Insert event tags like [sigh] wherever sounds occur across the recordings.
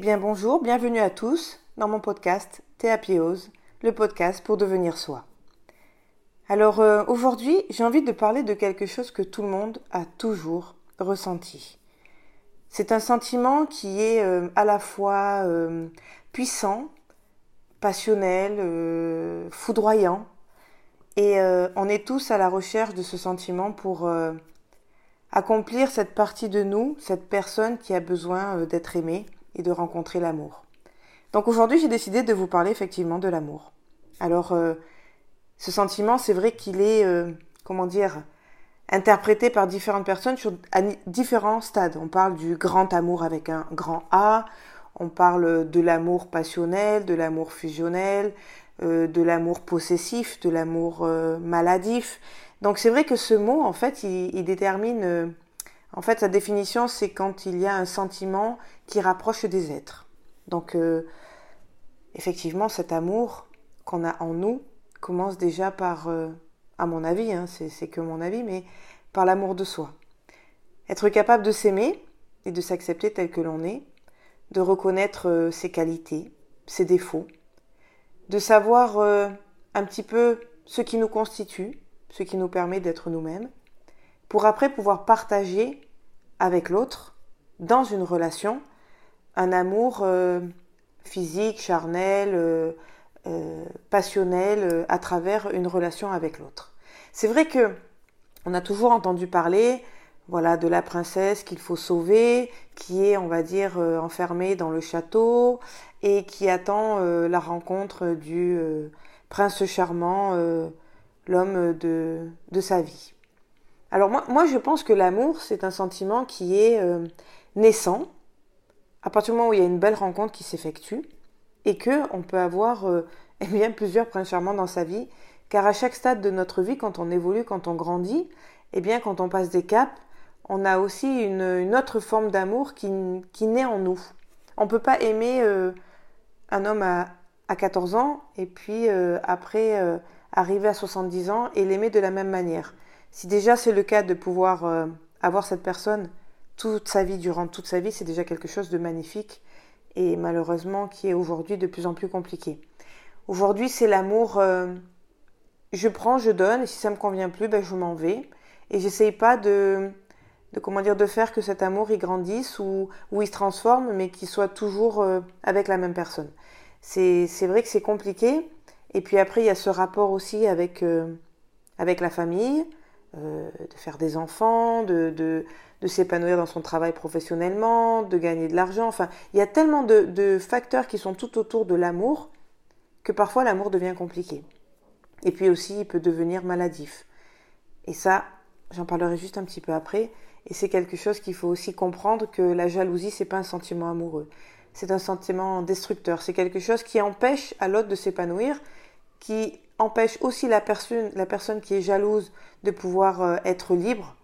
bien bonjour, bienvenue à tous dans mon podcast Théapiose, le podcast pour devenir soi. Alors euh, aujourd'hui, j'ai envie de parler de quelque chose que tout le monde a toujours ressenti. C'est un sentiment qui est euh, à la fois euh, puissant, passionnel, foudroyant, et on est tous à la recherche de ce sentiment pour accomplir cette partie de nous, cette personne qui a besoin d'être aimée et de rencontrer l'amour. Donc aujourd'hui, j'ai décidé de vous parler effectivement de l'amour. Alors, euh, ce sentiment, c'est vrai qu'il est, euh, comment dire, interprété par différentes personnes sur à différents stades. On parle du grand amour avec un grand A, on parle de l'amour passionnel, de l'amour fusionnel, euh, de l'amour possessif, de l'amour maladif. Donc c'est vrai que ce mot, en fait, il, il détermine en fait, sa définition, c'est quand il y a un sentiment qui rapproche des êtres. Donc, euh, effectivement, cet amour qu'on a en nous commence déjà par, euh, à mon avis, hein, c'est que mon avis, mais par l'amour de soi. Être capable de s'aimer et de s'accepter tel que l'on est, de reconnaître euh, ses qualités, ses défauts, de savoir un petit peu ce qui nous constitue, ce qui nous permet d'être nous-mêmes, pour après pouvoir partager avec l'autre dans une relation un amour euh, physique, charnel, euh, euh, passionnel à travers une relation avec l'autre. C'est vrai que on a toujours entendu parler voilà de la princesse qu'il faut sauver, qui est on va dire enfermée dans le château et qui attend la rencontre du prince charmant, l'homme de, de sa vie. Alors moi, je pense que l'amour, c'est un sentiment qui est euh, naissant à partir du moment où il y a une belle rencontre qui s'effectue et que on peut avoir euh, [laughs] eh bien plusieurs princes charmants dans sa vie, car à chaque stade de notre vie, quand on évolue, quand on grandit, eh bien quand on passe des caps, on a aussi une, autre forme d'amour qui, qui, naît en nous. On peut pas aimer euh, un homme à, à 14 ans et puis après arriver à 70 ans et l'aimer de la même manière. Si déjà c'est le cas de pouvoir euh, avoir cette personne toute sa vie, durant toute sa vie, c'est déjà quelque chose de magnifique et malheureusement qui est aujourd'hui de plus en plus compliqué. Aujourd'hui, c'est l'amour, euh, je prends, je donne, et si ça me convient plus, ben, je m'en vais. Et j'essaye pas de, de, comment dire, de faire que cet amour il grandisse ou, ou il se transforme, mais qu'il soit toujours euh, avec la même personne. C'est vrai que c'est compliqué. Et puis après, il y a ce rapport aussi avec, avec la famille, euh, de faire des enfants, de, de, de s'épanouir dans son travail professionnellement, de gagner de l'argent. Enfin, il y a tellement de, de, facteurs qui sont tout autour de l'amour que parfois l'amour devient compliqué. Et puis aussi, il peut devenir maladif. Et ça, j'en parlerai juste un petit peu après. Et c'est quelque chose qu'il faut aussi comprendre que la jalousie, c'est pas un sentiment amoureux. C'est un sentiment destructeur. C'est quelque chose qui empêche à l'autre de s'épanouir, qui empêche aussi la personne, qui est jalouse de pouvoir euh, être libre,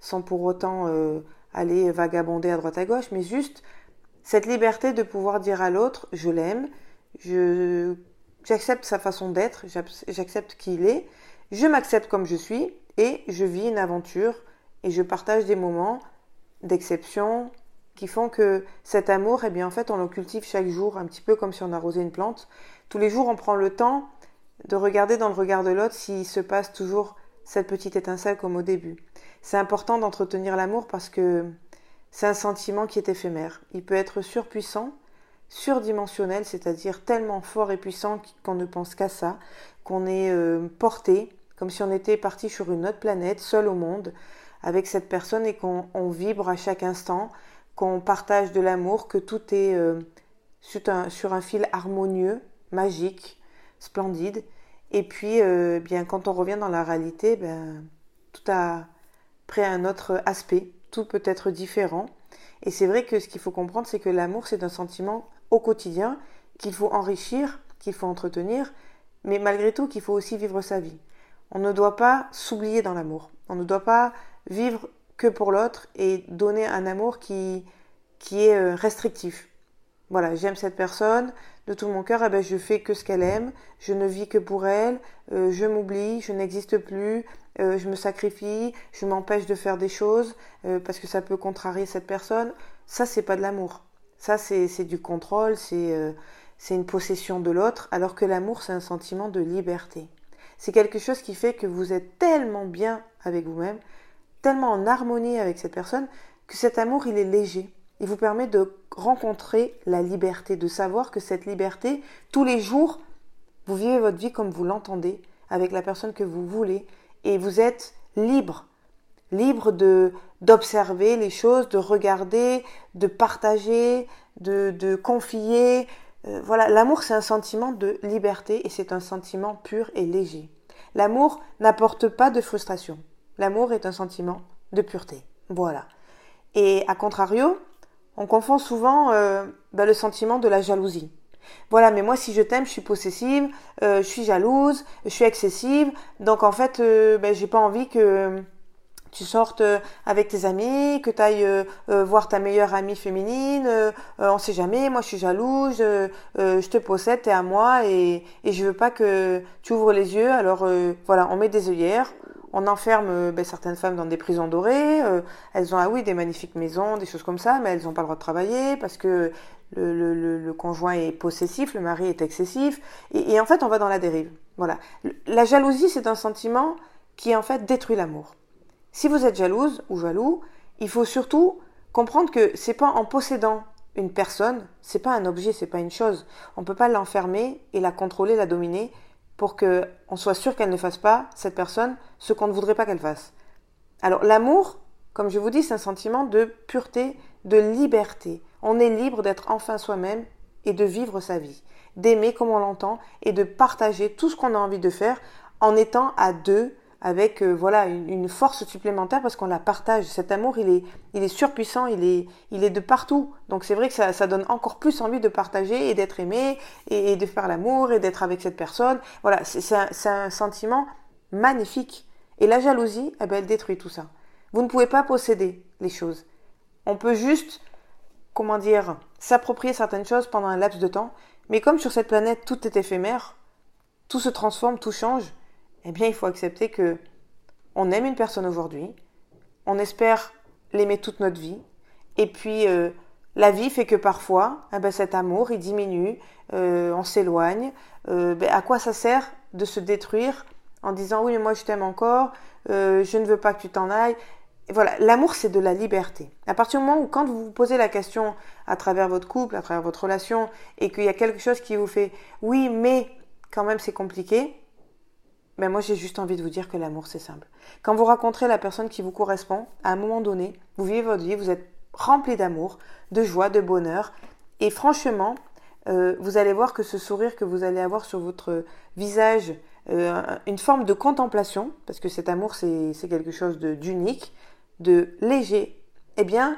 sans pour autant euh, aller vagabonder à droite à gauche, mais juste cette liberté de pouvoir dire à l'autre, je l'aime, j'accepte sa façon d'être, j'accepte qui il est, je m'accepte comme je suis, et je vis une aventure, et je partage des moments d'exception qui font que cet amour, eh bien en fait, on le cultive chaque jour, un petit peu comme si on arrosait une plante. Tous les jours, on prend le temps de regarder dans le regard de l'autre s'il se passe toujours cette petite étincelle comme au début. C'est important d'entretenir l'amour parce que c'est un sentiment qui est éphémère. Il peut être surpuissant, surdimensionnel, c'est-à-dire tellement fort et puissant qu'on ne pense qu'à ça, qu'on est euh, porté, comme si on était parti sur une autre planète, seul au monde, avec cette personne et qu'on vibre à chaque instant, qu'on partage de l'amour, que tout est euh, sur un fil harmonieux, magique, splendide. Et puis, euh, bien, quand on revient dans la réalité, ben, tout a pris un autre aspect, tout peut être différent. Et c'est vrai que ce qu'il faut comprendre, c'est que l'amour, c'est un sentiment au quotidien qu'il faut enrichir, qu'il faut entretenir, mais malgré tout qu'il faut aussi vivre sa vie. On ne doit pas s'oublier dans l'amour. On ne doit pas vivre que pour l'autre et donner un amour qui, qui est euh, restrictif voilà, j'aime cette personne de tout mon cœur, eh ben je fais que ce qu'elle aime, je ne vis que pour elle, euh, je m'oublie, je n'existe plus, euh, je me sacrifie, je m'empêche de faire des choses euh, parce que ça peut contrarier cette personne. Ça, c'est pas de l'amour. Ça, c'est du contrôle, c'est une possession de l'autre, alors que l'amour, c'est un sentiment de liberté. C'est quelque chose qui fait que vous êtes tellement bien avec vous-même, tellement en harmonie avec cette personne, que cet amour, il est léger. Il vous permet de rencontrer la liberté, de savoir que cette liberté, tous les jours, vous vivez votre vie comme vous l'entendez, avec la personne que vous voulez, et vous êtes libre, libre de d'observer les choses, de regarder, de partager, de, confier. Euh, voilà, l'amour c'est un sentiment de liberté et c'est un sentiment pur et léger. L'amour n'apporte pas de frustration. L'amour est un sentiment de pureté. Voilà. Et à contrario, on confond souvent euh, ben, le sentiment de la jalousie. Voilà, mais moi si je t'aime, je suis possessive, euh, je suis jalouse, je suis excessive, donc en fait, euh, ben, j'ai pas envie que tu sortes avec tes amis, que tu ailles voir ta meilleure amie féminine, on sait jamais, moi je suis jalouse, je te possède, t'es à moi et, et je veux pas que tu ouvres les yeux, alors voilà, on met des œillères, on enferme euh, ben, certaines femmes dans des prisons dorées. Euh, elles ont, ah oui, des magnifiques maisons, des choses comme ça, mais elles n'ont pas le droit de travailler parce que le, conjoint est possessif, le mari est excessif. Et, en fait, on va dans la dérive. Voilà. La jalousie, c'est un sentiment qui, en fait, détruit l'amour. Si vous êtes jalouse ou jaloux, il faut surtout comprendre que c'est pas en possédant une personne, c'est pas un objet, c'est pas une chose. On peut pas l'enfermer et la contrôler, la dominer pour qu'on soit sûr qu'elle ne fasse pas, cette personne, ce qu'on ne voudrait pas qu'elle fasse. Alors l'amour, comme je vous dis, c'est un sentiment de pureté, de liberté. On est libre d'être enfin soi-même et de vivre sa vie, d'aimer comme on l'entend et de partager tout ce qu'on a envie de faire en étant à deux avec euh, voilà une, force supplémentaire parce qu'on la partage. Cet amour, il est, il est surpuissant, il est, il est de partout. Donc c'est vrai que ça, ça, donne encore plus envie de partager et d'être aimé et, de faire l'amour et d'être avec cette personne. Voilà, c'est un, un, sentiment magnifique. Et la jalousie, eh ben, elle détruit tout ça. Vous ne pouvez pas posséder les choses. On peut juste, comment dire, s'approprier certaines choses pendant un laps de temps. Mais comme sur cette planète tout est éphémère, tout se transforme, tout change, eh bien, il faut accepter que on aime une personne aujourd'hui, on espère l'aimer toute notre vie, et puis euh, la vie fait que parfois, eh ben, cet amour, il diminue, euh, on s'éloigne. Euh, ben, à quoi ça sert de se détruire en disant oui, mais moi je t'aime encore, je ne veux pas que tu t'en ailles? voilà, l'amour c'est de la liberté. À partir du moment où quand vous vous posez la question à travers votre couple, à travers votre relation, et qu'il y a quelque chose qui vous fait oui, mais quand même c'est compliqué, ben moi j'ai juste envie de vous dire que l'amour c'est simple. Quand vous rencontrez la personne qui vous correspond, à un moment donné, vous vivez votre vie, vous êtes rempli d'amour, de joie, de bonheur, et franchement, euh, vous allez voir que ce sourire que vous allez avoir sur votre visage, euh, une forme de contemplation, parce que cet amour c'est quelque chose d'unique, de, léger, eh bien,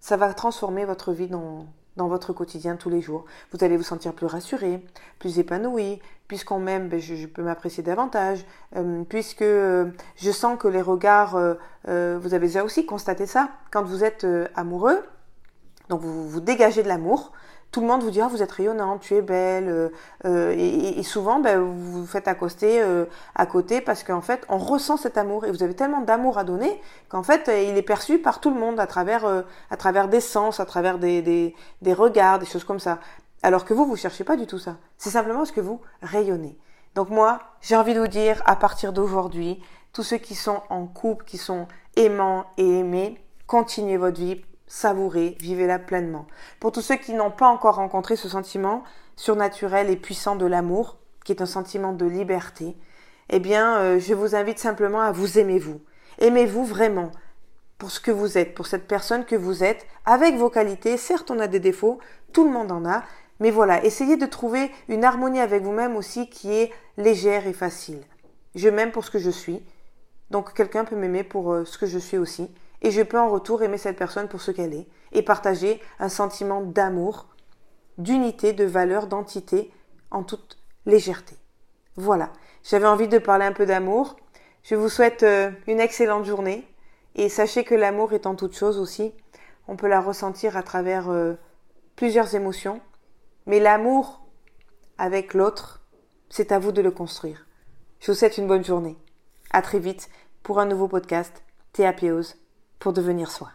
ça va transformer votre vie dans, votre quotidien tous les jours. Vous allez vous sentir plus rassuré, plus épanoui, puisqu'on m'aime, ben, je, peux m'apprécier davantage, euh, puisque euh, je sens que les regards, euh, vous avez déjà aussi constaté ça, quand vous êtes amoureux, donc vous, vous dégagez de l'amour, tout le monde vous dit ah, vous êtes rayonnante, tu es belle, euh, euh, et, souvent ben, vous vous faites accoster euh, à côté parce qu'en fait on ressent cet amour et vous avez tellement d'amour à donner qu'en fait il est perçu par tout le monde à travers à travers des sens, à travers des, des, des regards, des choses comme ça. Alors que vous vous cherchez pas du tout ça. C'est simplement parce que vous rayonnez. Donc moi j'ai envie de vous dire à partir d'aujourd'hui tous ceux qui sont en couple, qui sont aimants et aimés, continuez votre vie savourez, vivez-la pleinement. Pour tous ceux qui n'ont pas encore rencontré ce sentiment surnaturel et puissant de l'amour, qui est un sentiment de liberté, eh bien, euh, je vous invite simplement à vous aimer vous. Aimez-vous vraiment pour ce que vous êtes, pour cette personne que vous êtes, avec vos qualités. Certes, on a des défauts, tout le monde en a, mais voilà, essayez de trouver une harmonie avec vous-même aussi qui est légère et facile. Je m'aime pour ce que je suis, donc quelqu'un peut m'aimer pour euh, ce que je suis aussi et je peux en retour aimer cette personne pour ce qu'elle est et partager un sentiment d'amour, d'unité, de valeur, d'entité en toute légèreté. Voilà, j'avais envie de parler un peu d'amour. Je vous souhaite euh, une excellente journée et sachez que l'amour est en toute chose aussi. On peut la ressentir à travers euh, plusieurs émotions, mais l'amour avec l'autre, c'est à vous de le construire. Je vous souhaite une bonne journée. À très vite pour un nouveau podcast. Théapiose pour devenir soi.